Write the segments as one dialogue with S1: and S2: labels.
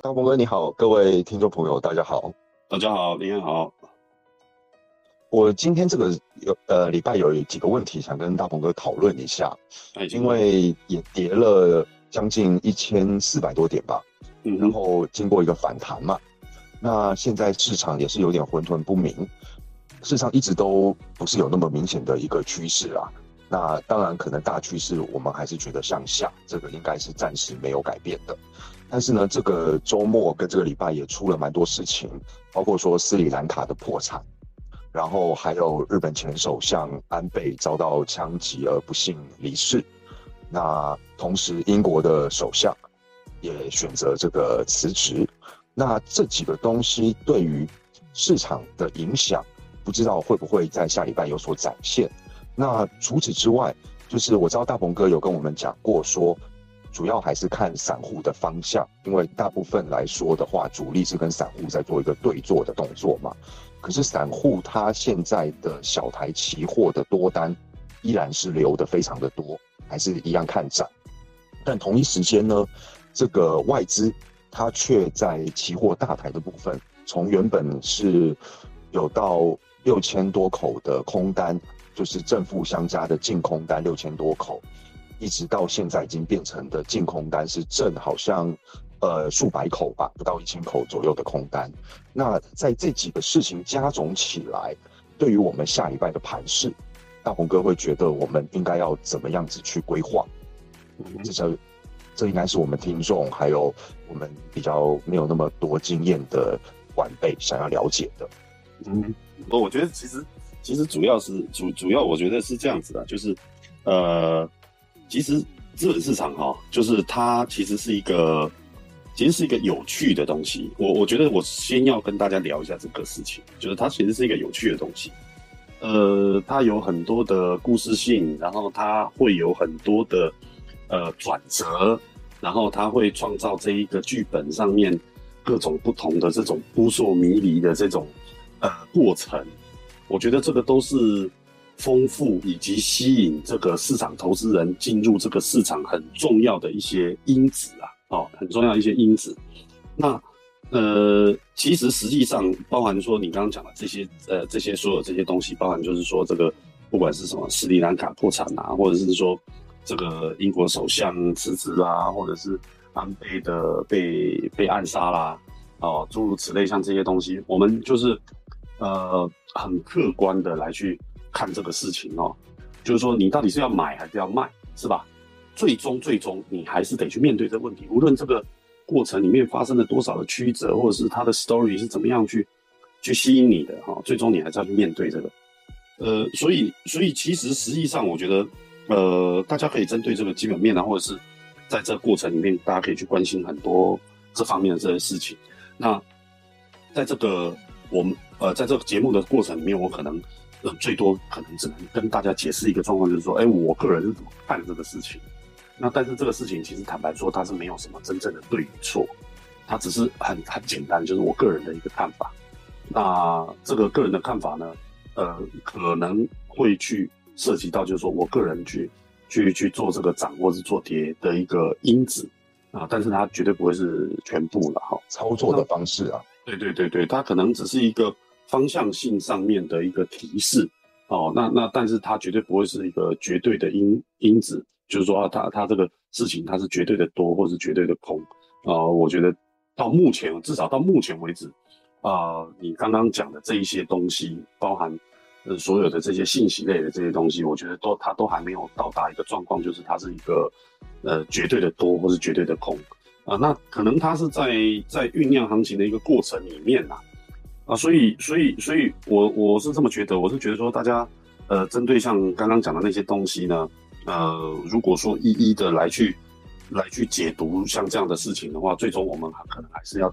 S1: 大鹏哥你好，各位听众朋友大家好，
S2: 大家好，林安好。
S1: 我今天这个有呃礼拜有几个问题想跟大鹏哥讨论一下，因为也跌了将近一千四百多点吧，嗯，然后经过一个反弹嘛，那现在市场也是有点混沌不明，市场一直都不是有那么明显的一个趋势啊。那当然可能大趋势我们还是觉得向下，这个应该是暂时没有改变的。但是呢，这个周末跟这个礼拜也出了蛮多事情，包括说斯里兰卡的破产，然后还有日本前首相安倍遭到枪击而不幸离世。那同时，英国的首相也选择这个辞职。那这几个东西对于市场的影响，不知道会不会在下礼拜有所展现？那除此之外，就是我知道大鹏哥有跟我们讲过说。主要还是看散户的方向，因为大部分来说的话，主力是跟散户在做一个对做的动作嘛。可是散户他现在的小台期货的多单依然是留的非常的多，还是一样看涨。但同一时间呢，这个外资它却在期货大台的部分，从原本是有到六千多口的空单，就是正负相加的净空单六千多口。一直到现在已经变成的净空单是正好像，呃数百口吧，不到一千口左右的空单。那在这几个事情加总起来，对于我们下礼拜的盘势，大鹏哥会觉得我们应该要怎么样子去规划？这这这应该是我们听众还有我们比较没有那么多经验的晚辈想要了解的。
S2: 嗯，我我觉得其实其实主要是主主要我觉得是这样子的，就是呃。其实资本市场哈，就是它其实是一个，其实是一个有趣的东西。我我觉得我先要跟大家聊一下这个事情，就是它其实是一个有趣的东西。呃，它有很多的故事性，然后它会有很多的呃转折，然后它会创造这一个剧本上面各种不同的这种扑朔迷离的这种呃过程。我觉得这个都是。丰富以及吸引这个市场投资人进入这个市场很重要的一些因子啊，哦，很重要一些因子。那呃，其实实际上包含说你刚刚讲的这些呃这些所有这些东西，包含就是说这个不管是什么斯里兰卡破产啊，或者是说这个英国首相辞职啦，或者是安倍的被被暗杀啦，哦，诸如此类，像这些东西，我们就是呃很客观的来去。看这个事情哦，就是说你到底是要买还是要卖，是吧？最终最终你还是得去面对这个问题。无论这个过程里面发生了多少的曲折，或者是它的 story 是怎么样去去吸引你的哈，最终你还是要去面对这个。呃，所以所以其实实际上我觉得，呃，大家可以针对这个基本面啊，或者是在这个过程里面，大家可以去关心很多这方面的这些事情。那在这个我们呃在这个节目的过程里面，我可能。呃，最多可能只能跟大家解释一个状况，就是说，哎，我个人是怎么看这个事情。那但是这个事情其实坦白说，它是没有什么真正的对与错，它只是很很简单，就是我个人的一个看法。那这个个人的看法呢，呃，可能会去涉及到，就是说我个人去去去做这个涨或是做跌的一个因子啊，但是它绝对不会是全部了哈。
S1: 操作的方式啊，
S2: 对对对对，它可能只是一个。方向性上面的一个提示哦，那那但是它绝对不会是一个绝对的因因子，就是说它它这个事情它是绝对的多或是绝对的空啊。我觉得到目前至少到目前为止啊，你刚刚讲的这一些东西，包含呃所有的这些信息类的这些东西，我觉得都它都还没有到达一个状况，就是它是一个呃绝对的多或是绝对的空啊。那可能它是在在酝酿行情的一个过程里面呐。啊所以，所以，所以我我是这么觉得，我是觉得说，大家，呃，针对像刚刚讲的那些东西呢，呃，如果说一一的来去，来去解读像这样的事情的话，最终我们还可能还是要，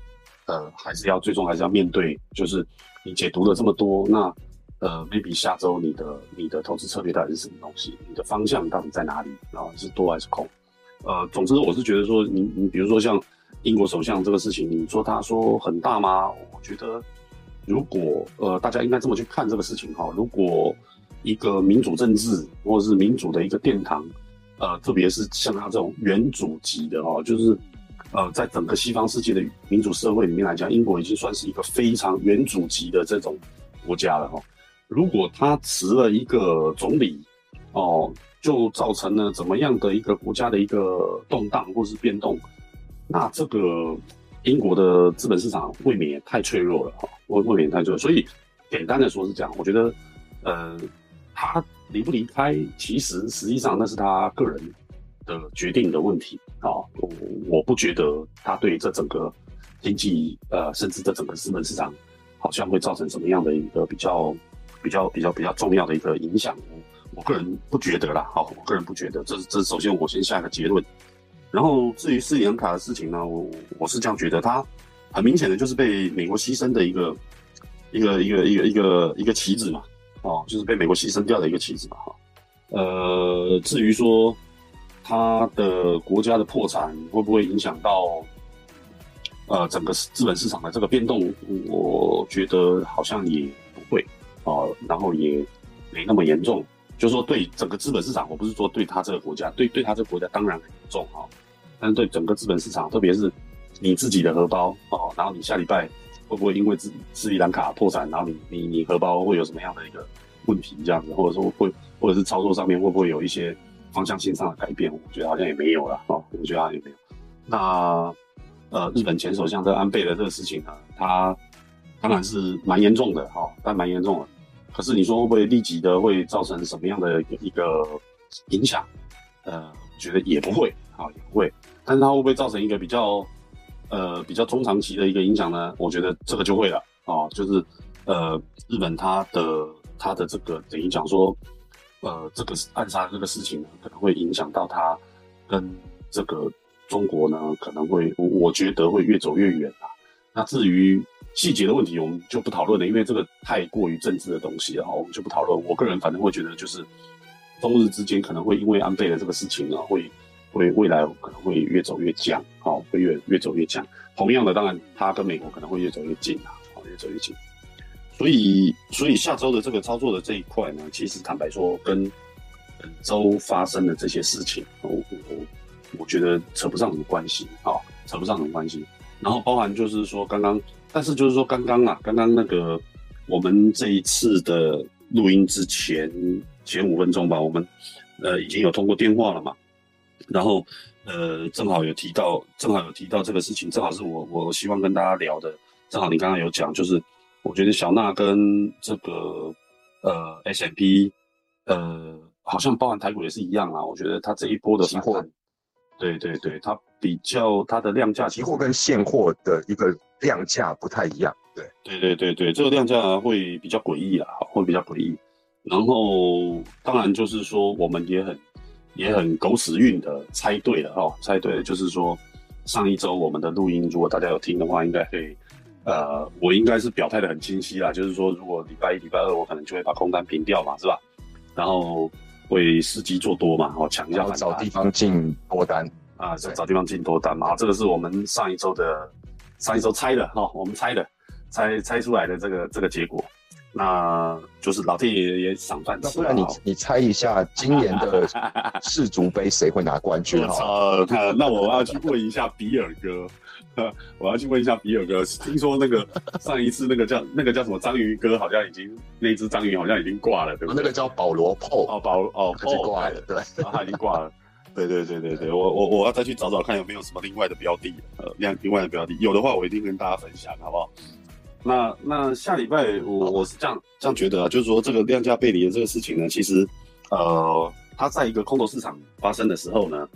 S2: 呃，还是要最终还是要面对，就是你解读了这么多，那，呃，maybe 下周你的你的投资策略到底是什么东西，你的方向到底在哪里，然后是多还是空？呃，总之我是觉得说，你你比如说像英国首相这个事情，你说他说很大吗？我觉得。如果呃，大家应该这么去看这个事情哈。如果一个民主政治或者是民主的一个殿堂，呃，特别是像他这种原主级的哈，就是呃，在整个西方世界的民主社会里面来讲，英国已经算是一个非常原主级的这种国家了哈。如果他辞了一个总理，哦，就造成了怎么样的一个国家的一个动荡或是变动，那这个英国的资本市场未免也太脆弱了哈，未未免太脆弱。所以简单的说是这样，我觉得，呃，他离不离开，其实实际上那是他个人的决定的问题啊，我我不觉得他对这整个经济，呃，甚至这整个资本市场，好像会造成什么样的一个比较。比较比较比较重要的一个影响，我个人不觉得啦。好，我个人不觉得。这这首先我先下一个结论。然后至于斯里兰卡的事情呢，我我是这样觉得，它很明显的就是被美国牺牲的一个一个一个一个一个一个棋子嘛，哦，就是被美国牺牲掉的一个棋子嘛，哈。呃，至于说它的国家的破产会不会影响到呃整个资本市场的这个变动，我觉得好像也不会。啊，然后也没那么严重，就是说对整个资本市场，我不是说对他这个国家，对对他这个国家当然很严重哈，但是对整个资本市场，特别是你自己的荷包哦，然后你下礼拜会不会因为斯斯里兰卡破产，然后你你你荷包会有什么样的一个问题这样子，或者说会或者是操作上面会不会有一些方向性上的改变？我觉得好像也没有了哦，我觉得好像也没有。那呃，日本前首相这安倍的这个事情呢，他当然是蛮严重的哈，但蛮严重的。可是你说会不会立即的会造成什么样的一个影响？呃，觉得也不会，啊，也不会。但是它会不会造成一个比较呃比较中长期的一个影响呢？我觉得这个就会了，啊，就是呃日本它的它的这个等于讲说，呃这个暗杀这个事情呢，可能会影响到它跟这个中国呢，可能会我觉得会越走越远啊。那至于。细节的问题我们就不讨论了，因为这个太过于政治的东西了，我们就不讨论。我个人反正会觉得，就是中日之间可能会因为安倍的这个事情呢，会会未来可能会越走越僵，好，会越越走越僵。同样的，当然他跟美国可能会越走越近啊，好，越走越近。所以，所以下周的这个操作的这一块呢，其实坦白说，跟本周发生的这些事情，我我我觉得扯不上什么关系啊，扯不上什么关系。然后包含就是说刚刚。但是就是说，刚刚啊，刚刚那个我们这一次的录音之前前五分钟吧，我们呃已经有通过电话了嘛，然后呃正好有提到，正好有提到这个事情，正好是我我希望跟大家聊的，正好你刚刚有讲，就是我觉得小娜跟这个呃 S M P 呃好像包含台股也是一样啊，我觉得它这一波的期货，对对对，它比较它的量价
S1: 期货跟现货的一个。量价不太一样，对
S2: 对对对对，这个量价会比较诡异啊，会比较诡异。然后当然就是说，我们也很也很狗屎运的猜对了哈，猜对了，就是说上一周我们的录音，如果大家有听的话，应该可以，呃，我应该是表态的很清晰啦，就是说如果礼拜一、礼拜二我可能就会把空单平掉嘛，是吧？然后会伺机做多嘛，哦，抢一下
S1: 找地方进多单
S2: 啊，找地方进多单嘛，这个是我们上一周的。上一周猜的哈，我们猜的，猜猜出来的这个这个结果，那就是老天爷也赏饭吃。
S1: 那不然你你猜一下，今年的 世足杯谁会拿冠军？
S2: 呃，那我要去问一下比尔哥，我要去问一下比尔哥。听说那个 上一次那个叫那个叫什么章鱼哥，好像已经那只章鱼好像已经挂了，对不对？
S1: 那个叫保罗破
S2: 哦，保哦，
S1: 已经挂了，对，
S2: 他已经挂了。对对对对对，我我我要再去找找看有没有什么另外的标的，呃，另另外的标的有的话，我一定跟大家分享，好不好？那那下礼拜我我是这样这样觉得啊，就是说这个量价背离的这个事情呢，其实呃，它在一个空头市场发生的时候呢，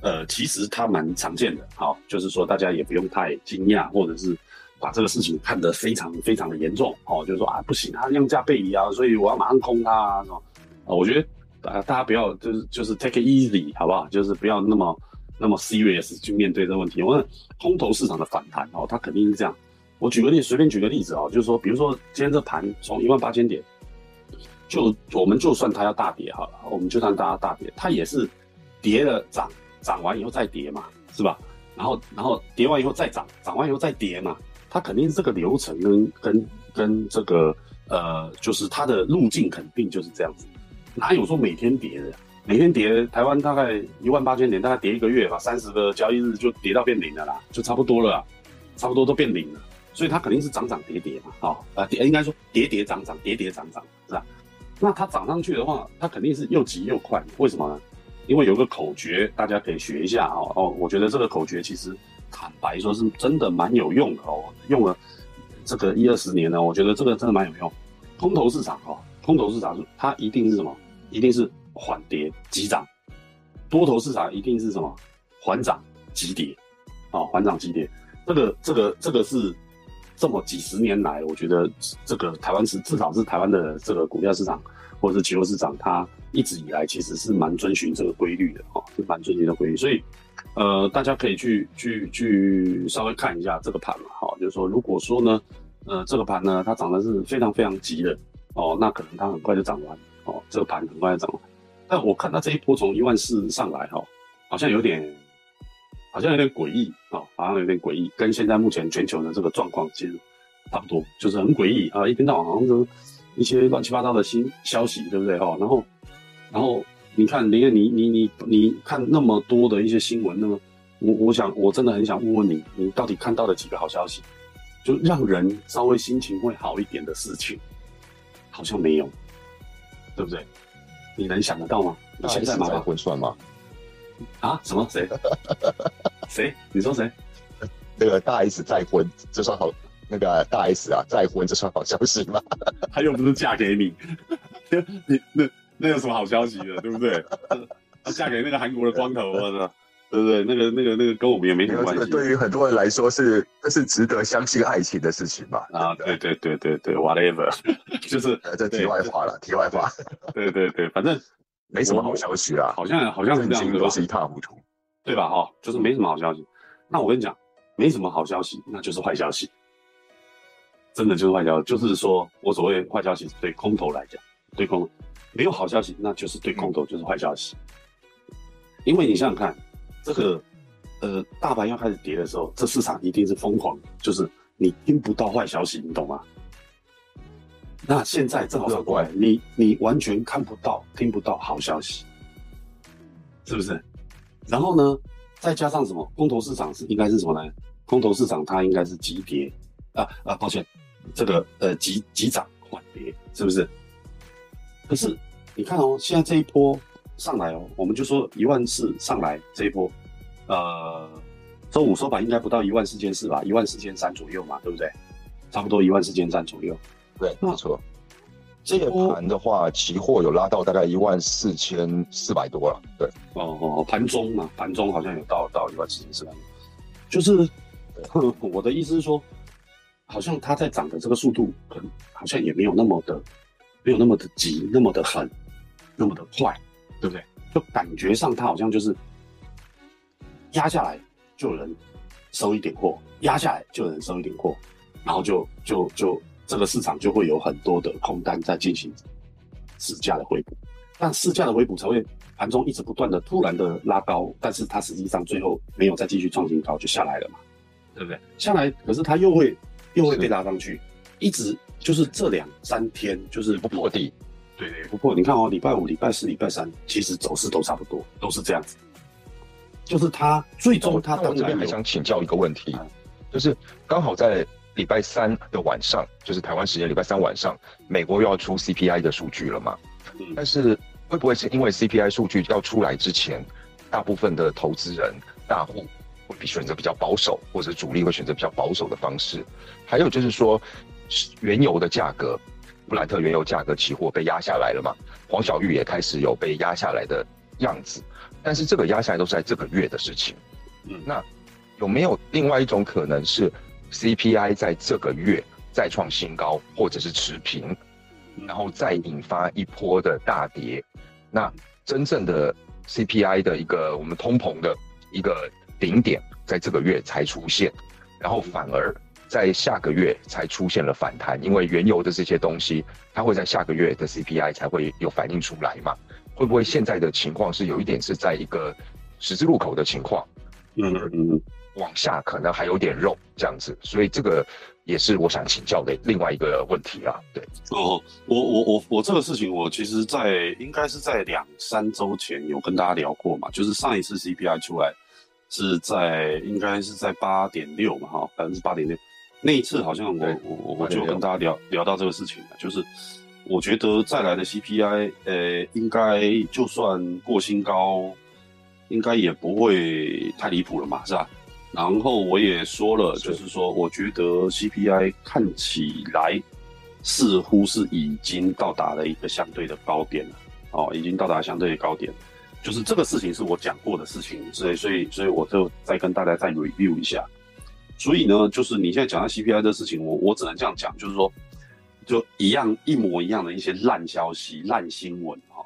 S2: 呃，其实它蛮常见的，好，就是说大家也不用太惊讶，或者是把这个事情看得非常非常的严重，哦，就是说啊不行，它量价背离啊，所以我要马上空它啊，啊，我觉得。啊，大家不要就是就是 take it easy，好不好？就是不要那么那么 serious 去面对这个问题。我问空头市场的反弹哦，它肯定是这样。我举个例，随便举个例子哦，就是说，比如说今天这盘从一万八千点，就我们就算它要大跌好了，我们就算它大跌，它也是跌了涨，涨完以后再跌嘛，是吧？然后然后跌完以后再涨，涨完以后再跌嘛，它肯定是这个流程跟跟跟这个呃，就是它的路径肯定就是这样子。哪有说每天跌的？每天跌，台湾大概一万八千点，大概跌一个月吧，三十个交易日就跌到变零了啦，就差不多了，差不多都变零了。所以它肯定是涨涨跌跌嘛，好啊，应该说跌跌涨涨，跌跌涨涨，是吧？那它涨上去的话，它肯定是又急又快，为什么呢？因为有个口诀，大家可以学一下哦哦，我觉得这个口诀其实坦白说是真的蛮有用的哦，用了这个一二十年了，我觉得这个真的蛮有用。空头市场哦，空头市场它一定是什么？一定是缓跌急涨。多头市场一定是什么？缓涨急跌，啊，缓涨急跌。这个这个这个是这么几十年来，我觉得这个台湾是至少是台湾的这个股票市场或者是期货市场，它一直以来其实是蛮遵循这个规律的哦，是蛮遵循的规律。所以，呃，大家可以去去去稍微看一下这个盘嘛，哈，就是说如果说呢。呃，这个盘呢，它涨的是非常非常急的哦，那可能它很快就涨完哦，这个盘很快就涨完。但我看到这一波从一万四上来哈，好像有点，好像有点诡异啊，好像有点诡异，跟现在目前全球的这个状况其实差不多，就是很诡异啊，一天到晚好像是一些乱七八糟的新消息，对不对哈？然后，然后你看，林燕你你你你看那么多的一些新闻，那么我我想我真的很想问问你，你到底看到了几个好消息？就让人稍微心情会好一点的事情，好像没有，对不对？你能想得到吗？你现在
S1: 再婚算吗？
S2: 啊？什么？谁？谁？你说谁？
S1: 那个大 S 再婚，这算好？那个大 S 啊，再婚，这算好消息吗？
S2: 她又不是嫁给你，你那那有什么好消息的？对不对？她嫁给那个韩国的光头啊？对不对？那个、那个、那个跟我们也没什么关系。
S1: 对于很多人来说，是这是值得相信爱情的事情吧？
S2: 啊，对对对对对，whatever，就是
S1: 这题外话了，题外话。
S2: 对对对，反正
S1: 没什么好消息啊，
S2: 好像好像是这样
S1: 都是一塌糊涂，
S2: 对吧？哈，就是没什么好消息。那我跟你讲，没什么好消息，那就是坏消息。真的就是坏消息，就是说我所谓坏消息，对空头来讲，对空没有好消息，那就是对空头就是坏消息。因为你想想看。这个，呃，大盘要开始跌的时候，这市场一定是疯狂，就是你听不到坏消息，你懂吗？那现在正好反过来，你你完全看不到、听不到好消息，是不是？然后呢，再加上什么？空头市场是应该是什么呢？空头市场它应该是急跌啊啊，抱歉，这个呃急急涨缓跌，是不是？可是你看哦，现在这一波。上来哦，我们就说一万四上来这一波，呃，周五收盘应该不到一万四千四吧，一万四千三左右嘛，对不对？差不多一万四千三左右。
S1: 对，没错。这个盘的话，期货有拉到大概一万四千四百多了。对，
S2: 哦哦，盘中嘛，盘中好像有到到一万四千四百多。就是，我的意思是说，好像它在涨的这个速度，可能好像也没有那么的，没有那么的急，那么的狠，那么的快。对不对？就感觉上它好像就是压下来就有人收一点货，压下来就有人收一点货，然后就就就这个市场就会有很多的空单在进行市价的回补，但市价的回补才会盘中一直不断的突然的拉高，但是它实际上最后没有再继续创新高就下来了嘛，对不对？下来可是它又会又会被拉上去，一直就是这两三天就是
S1: 不破底。
S2: 对对，不破你看哦，礼拜五、礼拜四、礼拜三，其实走势都差不多，都是这样子。就是它最终它
S1: 我这边还想请教一个问题，就是刚好在礼拜三的晚上，就是台湾时间礼拜三晚上，美国又要出 CPI 的数据了嘛？但是会不会是因为 CPI 数据要出来之前，大部分的投资人大户会比选择比较保守，或者主力会选择比较保守的方式？还有就是说，原油的价格。布兰特原油价格期货被压下来了嘛？黄小玉也开始有被压下来的样子，但是这个压下来都是在这个月的事情。嗯，那有没有另外一种可能是 CPI 在这个月再创新高，或者是持平，然后再引发一波的大跌？那真正的 CPI 的一个我们通膨的一个顶点在这个月才出现，然后反而。在下个月才出现了反弹，因为原油的这些东西，它会在下个月的 CPI 才会有反映出来嘛？会不会现在的情况是有一点是在一个十字路口的情况？嗯嗯，往下可能还有点肉这样子，所以这个也是我想请教的另外一个问题啊。对，
S2: 哦，我我我我这个事情，我其实在应该是在两三周前有跟大家聊过嘛，就是上一次 CPI 出来是在应该是在八点六嘛，哈，百分之八点六。那一次好像我我我就跟大家聊聊到这个事情了，就是我觉得再来的 CPI，呃，应该就算过新高，应该也不会太离谱了嘛，是吧？然后我也说了，就是说我觉得 CPI 看起来似乎是已经到达了一个相对的高点了，哦，已经到达相对的高点，就是这个事情是我讲过的事情，所以所以所以我就再跟大家再 review 一下。所以呢，就是你现在讲到 CPI 的事情，我我只能这样讲，就是说，就一样一模一样的一些烂消息、烂新闻哈，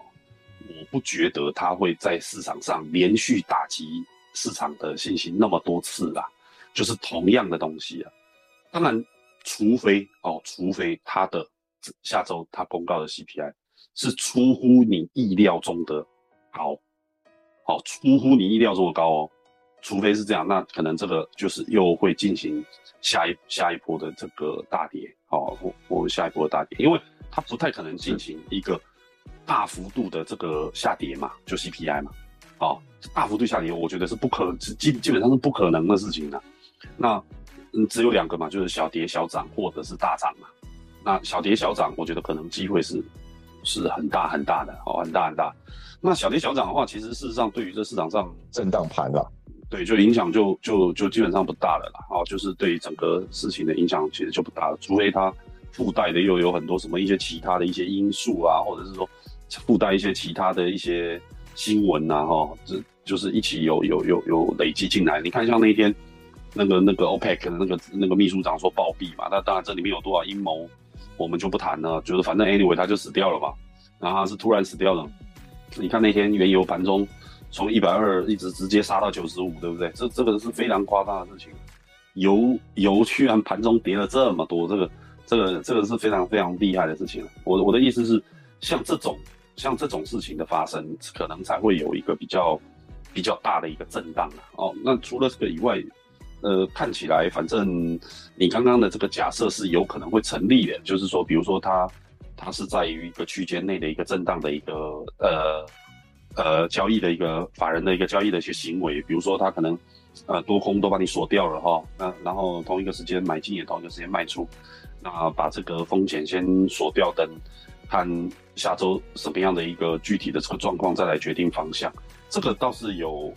S2: 我不觉得它会在市场上连续打击市场的信心那么多次啦，就是同样的东西啊。当然，除非哦，除非它的下周它公告的 CPI 是出乎你意料中的高，好，出乎你意料中的高哦。除非是这样，那可能这个就是又会进行下一下一波的这个大跌，好，或或下一波的大跌，因为它不太可能进行一个大幅度的这个下跌嘛，就 CPI 嘛，好，大幅度下跌，我觉得是不可基基本上是不可能的事情的。那嗯，只有两个嘛，就是小跌小涨或者是大涨嘛。那小跌小涨，我觉得可能机会是是很大很大的，哦，很大很大。那小跌小涨的话，其实事实上对于这市场上
S1: 震荡盘了。
S2: 对，就影响就就就基本上不大了啦，哦，就是对整个事情的影响其实就不大了，除非它附带的又有很多什么一些其他的一些因素啊，或者是说附带一些其他的一些新闻呐，哈，这就是一起有有有有累积进来。你看像那天那个那个 OPEC 的那个那个秘书长说暴毙嘛，那当然这里面有多少阴谋，我们就不谈了，就是反正 anyway 他就死掉了嘛，然后他是突然死掉了。你看那天原油盘中。从一百二一直直接杀到九十五，对不对？这这个是非常夸张的事情。油油居然盘中跌了这么多，这个这个这个是非常非常厉害的事情。我我的意思是，像这种像这种事情的发生，可能才会有一个比较比较大的一个震荡啊。哦，那除了这个以外，呃，看起来反正你刚刚的这个假设是有可能会成立的，就是说，比如说它它是在于一个区间内的一个震荡的一个呃。呃，交易的一个法人的一个交易的一些行为，比如说他可能，呃，多空都把你锁掉了哈，那然后同一个时间买进也同一个时间卖出，那把这个风险先锁掉，等看下周什么样的一个具体的这个状况再来决定方向，这个倒是有，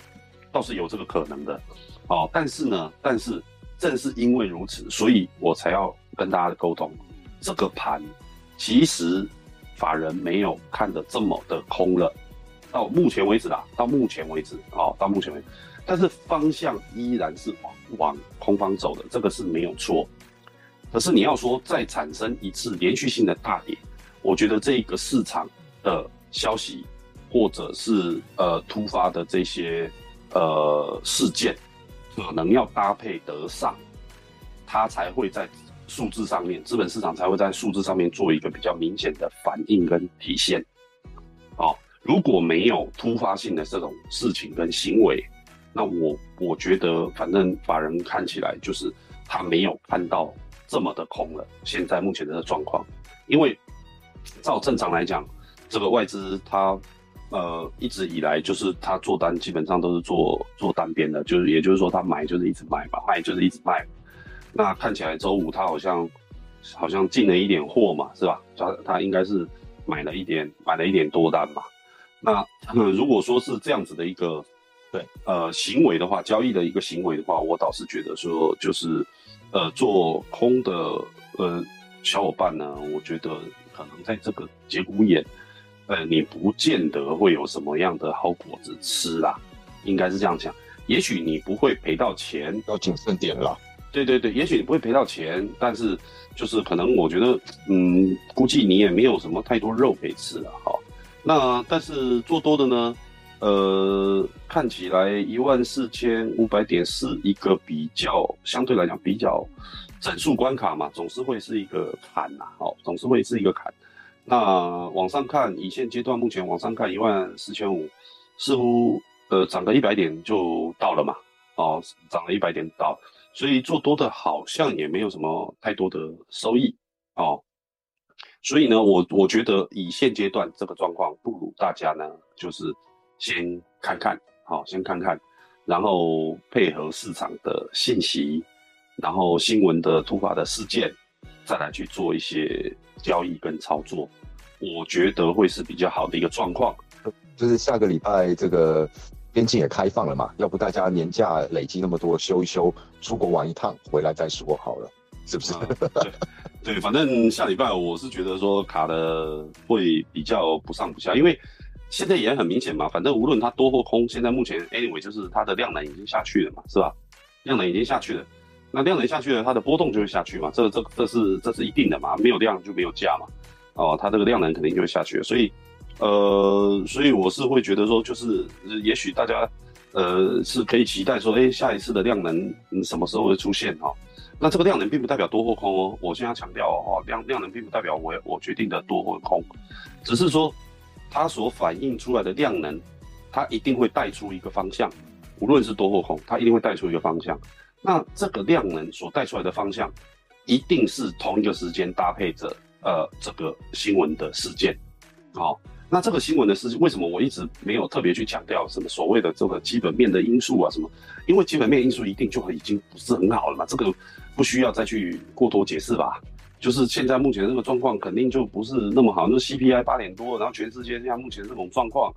S2: 倒是有这个可能的，哦，但是呢，但是正是因为如此，所以我才要跟大家的沟通，这个盘其实法人没有看得这么的空了。到目前为止啦，到目前为止啊，到目前为止，但是方向依然是往往空方走的，这个是没有错。可是你要说再产生一次连续性的大跌，我觉得这个市场的消息或者是呃突发的这些呃事件，可能要搭配得上，它才会在数字上面，资本市场才会在数字上面做一个比较明显的反应跟体现，哦。如果没有突发性的这种事情跟行为，那我我觉得反正法人看起来就是他没有看到这么的空了。现在目前的状况，因为照正常来讲，这个外资它呃一直以来就是他做单基本上都是做做单边的，就是也就是说他买就是一直买嘛，卖就是一直卖。那看起来周五他好像好像进了一点货嘛，是吧？他他应该是买了一点买了一点多单嘛。那如果说是这样子的一个，对，呃，行为的话，交易的一个行为的话，我倒是觉得说，就是，呃，做空的呃小伙伴呢，我觉得可能在这个节骨眼，呃，你不见得会有什么样的好果子吃啦，应该是这样讲。也许你不会赔到钱，
S1: 要谨慎点啦。
S2: 对对对，也许你不会赔到钱，但是就是可能我觉得，嗯，估计你也没有什么太多肉可以吃了，哈。那但是做多的呢，呃，看起来一万四千五百点是一个比较相对来讲比较整数关卡嘛，总是会是一个坎呐，哦，总是会是一个坎。那往上看，以现阶段目前往上看一万四千五，似乎呃涨个一百点就到了嘛，哦，涨了一百点到，所以做多的好像也没有什么太多的收益哦。所以呢，我我觉得以现阶段这个状况，不如大家呢就是先看看，好，先看看，然后配合市场的信息，然后新闻的突发的事件，再来去做一些交易跟操作，我觉得会是比较好的一个状况。
S1: 就是下个礼拜这个边境也开放了嘛，要不大家年假累积那么多，休一休，出国玩一趟，回来再说好了，是不是？
S2: 对。对，反正下礼拜我是觉得说卡的会比较不上不下，因为现在也很明显嘛，反正无论它多或空，现在目前 anyway 就是它的量能已经下去了嘛，是吧？量能已经下去了，那量能下去了，它的波动就会下去嘛，这这这是这是一定的嘛，没有量就没有价嘛，哦，它这个量能肯定就会下去，所以呃，所以我是会觉得说，就是也许大家呃是可以期待说，哎，下一次的量能什么时候会出现哈？那这个量能并不代表多或空哦，我现在强调哦，量量能并不代表我我决定的多或空，只是说它所反映出来的量能，它一定会带出一个方向，无论是多或空，它一定会带出一个方向。那这个量能所带出来的方向，一定是同一个时间搭配着呃这个新闻的事件，好。那这个新闻的事情，为什么我一直没有特别去强调什么所谓的这个基本面的因素啊？什么？因为基本面因素一定就已经不是很好了嘛，这个不需要再去过多解释吧。就是现在目前这个状况肯定就不是那么好，那 CPI 八点多，然后全世界现在目前这种状况，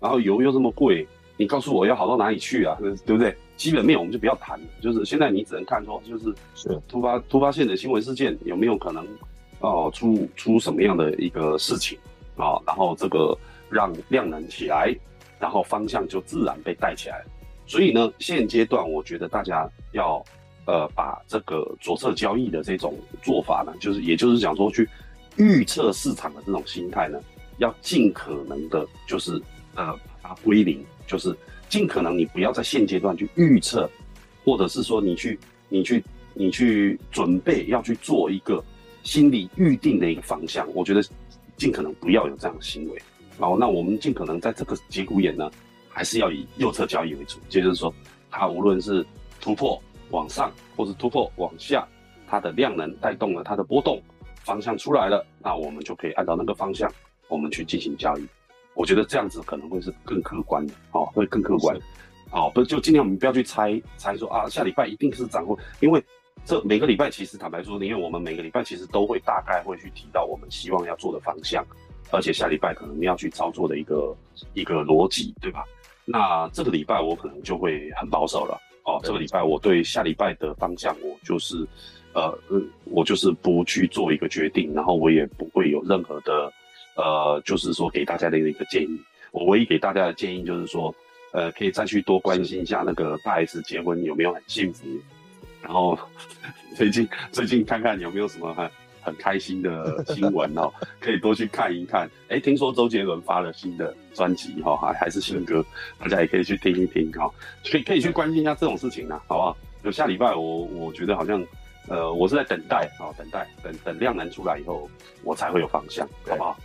S2: 然后油又这么贵，你告诉我要好到哪里去啊？对不对？基本面我们就不要谈了，就是现在你只能看说，就是是突发突发性的新闻事件有没有可能哦出出什么样的一个事情。啊，然后这个让量能起来，然后方向就自然被带起来。所以呢，现阶段我觉得大家要呃把这个左侧交易的这种做法呢，就是也就是讲说去预测市场的这种心态呢，要尽可能的，就是呃把它归零，就是尽可能你不要在现阶段去预测，或者是说你去你去你去准备要去做一个心理预定的一个方向，我觉得。尽可能不要有这样的行为，然后，那我们尽可能在这个节骨眼呢，还是要以右侧交易为主，也就是说，它无论是突破往上，或是突破往下，它的量能带动了它的波动方向出来了，那我们就可以按照那个方向，我们去进行交易。我觉得这样子可能会是更客观的，哦，会更客观，哦，不就尽量我们不要去猜猜说啊，下礼拜一定是涨或，因为。这每个礼拜其实坦白说，因为我们每个礼拜其实都会大概会去提到我们希望要做的方向，而且下礼拜可能要去操作的一个一个逻辑，对吧？那这个礼拜我可能就会很保守了哦。这个礼拜我对下礼拜的方向，我就是呃，我就是不去做一个决定，然后我也不会有任何的呃，就是说给大家的一个建议。我唯一给大家的建议就是说，呃，可以再去多关心一下那个大 S 结婚有没有很幸福。然后最近最近看看有没有什么很很开心的新闻哦，可以多去看一看。哎，听说周杰伦发了新的专辑哈，还还是新歌，大家也可以去听一听哈，可以可以去关心一下这种事情呢，好不好？就下礼拜我我觉得好像，呃，我是在等待啊，等待等等量能出来以后，我才会有方向，好不好？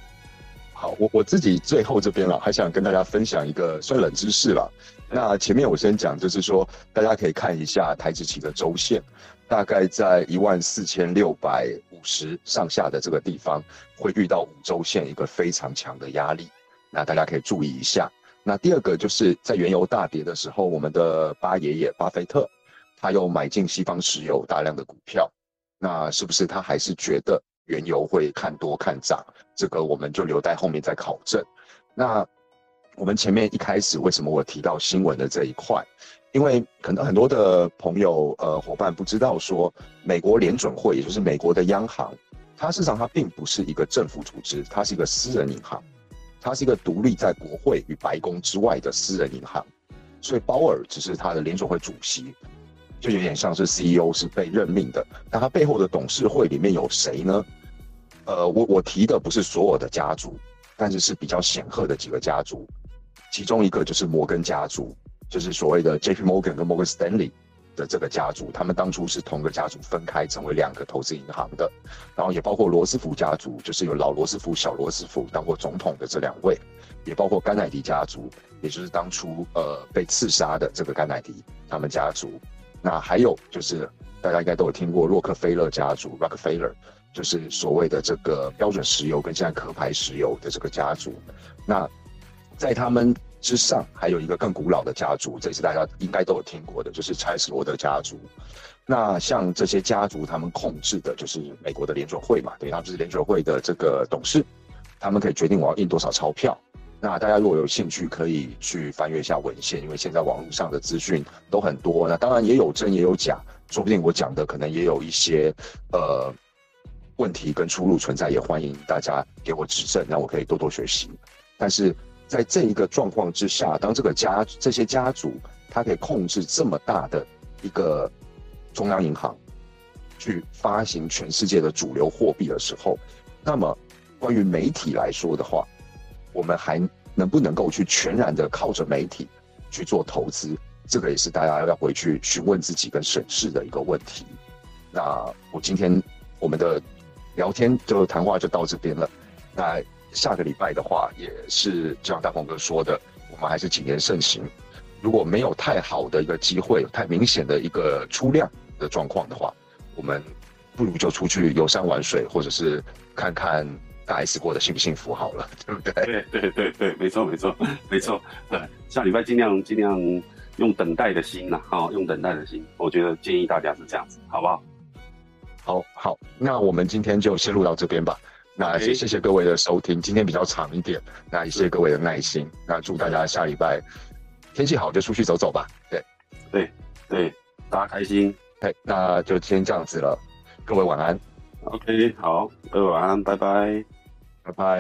S1: 好，我我自己最后这边了，还想跟大家分享一个算冷知识了。那前面我先讲，就是说大家可以看一下台指期的周线，大概在一万四千六百五十上下的这个地方，会遇到五周线一个非常强的压力。那大家可以注意一下。那第二个就是在原油大跌的时候，我们的巴爷爷巴菲特，他又买进西方石油大量的股票，那是不是他还是觉得？原油会看多看涨，这个我们就留待后面再考证。那我们前面一开始为什么我提到新闻的这一块？因为可能很多的朋友呃伙伴不知道说，美国联准会也就是美国的央行，它事实上它并不是一个政府组织，它是一个私人银行，它是一个独立在国会与白宫之外的私人银行。所以鲍尔只是它的联准会主席，就有点像是 CEO 是被任命的。那他背后的董事会里面有谁呢？呃，我我提的不是所有的家族，但是是比较显赫的几个家族，其中一个就是摩根家族，就是所谓的 J.P. Morgan 跟 Morgan Stanley 的这个家族，他们当初是同个家族分开成为两个投资银行的，然后也包括罗斯福家族，就是有老罗斯福、小罗斯福当过总统的这两位，也包括甘乃迪家族，也就是当初呃被刺杀的这个甘乃迪他们家族，那还有就是大家应该都有听过洛克菲勒家族 （Rockefeller），就是所谓的这个标准石油跟现在壳牌石油的这个家族。那在他们之上还有一个更古老的家族，这也是大家应该都有听过的，就是柴斯罗德家族。那像这些家族，他们控制的就是美国的联准会嘛，对，他们就是联准会的这个董事，他们可以决定我要印多少钞票。那大家如果有兴趣，可以去翻阅一下文献，因为现在网络上的资讯都很多。那当然也有真也有假，说不定我讲的可能也有一些呃问题跟出路存在，也欢迎大家给我指正，让我可以多多学习。但是在这一个状况之下，当这个家这些家族他可以控制这么大的一个中央银行，去发行全世界的主流货币的时候，那么关于媒体来说的话，我们还能不能够去全然的靠着媒体去做投资？这个也是大家要回去询问自己跟审视的一个问题。那我今天我们的聊天就谈话就到这边了。那下个礼拜的话，也是就像大鹏哥说的，我们还是谨言慎行。如果没有太好的一个机会，太明显的一个出量的状况的话，我们不如就出去游山玩水，或者是看看。大 S 过得幸不幸福好了，对不对？
S2: 对对对对，没错没错 没错。对，下礼拜尽量尽量用等待的心呐，好，用等待的心。我觉得建议大家是这样子，好不好？
S1: 好好，那我们今天就先录到这边吧。那也谢谢各位的收听，今天比较长一点，那也谢谢各位的耐心。那祝大家下礼拜天气好就出去走走吧。对
S2: 对对，大家开心。
S1: 嘿，那就先这样子了，各位晚安。
S2: OK，好，各位晚安，拜拜。
S1: 拜拜。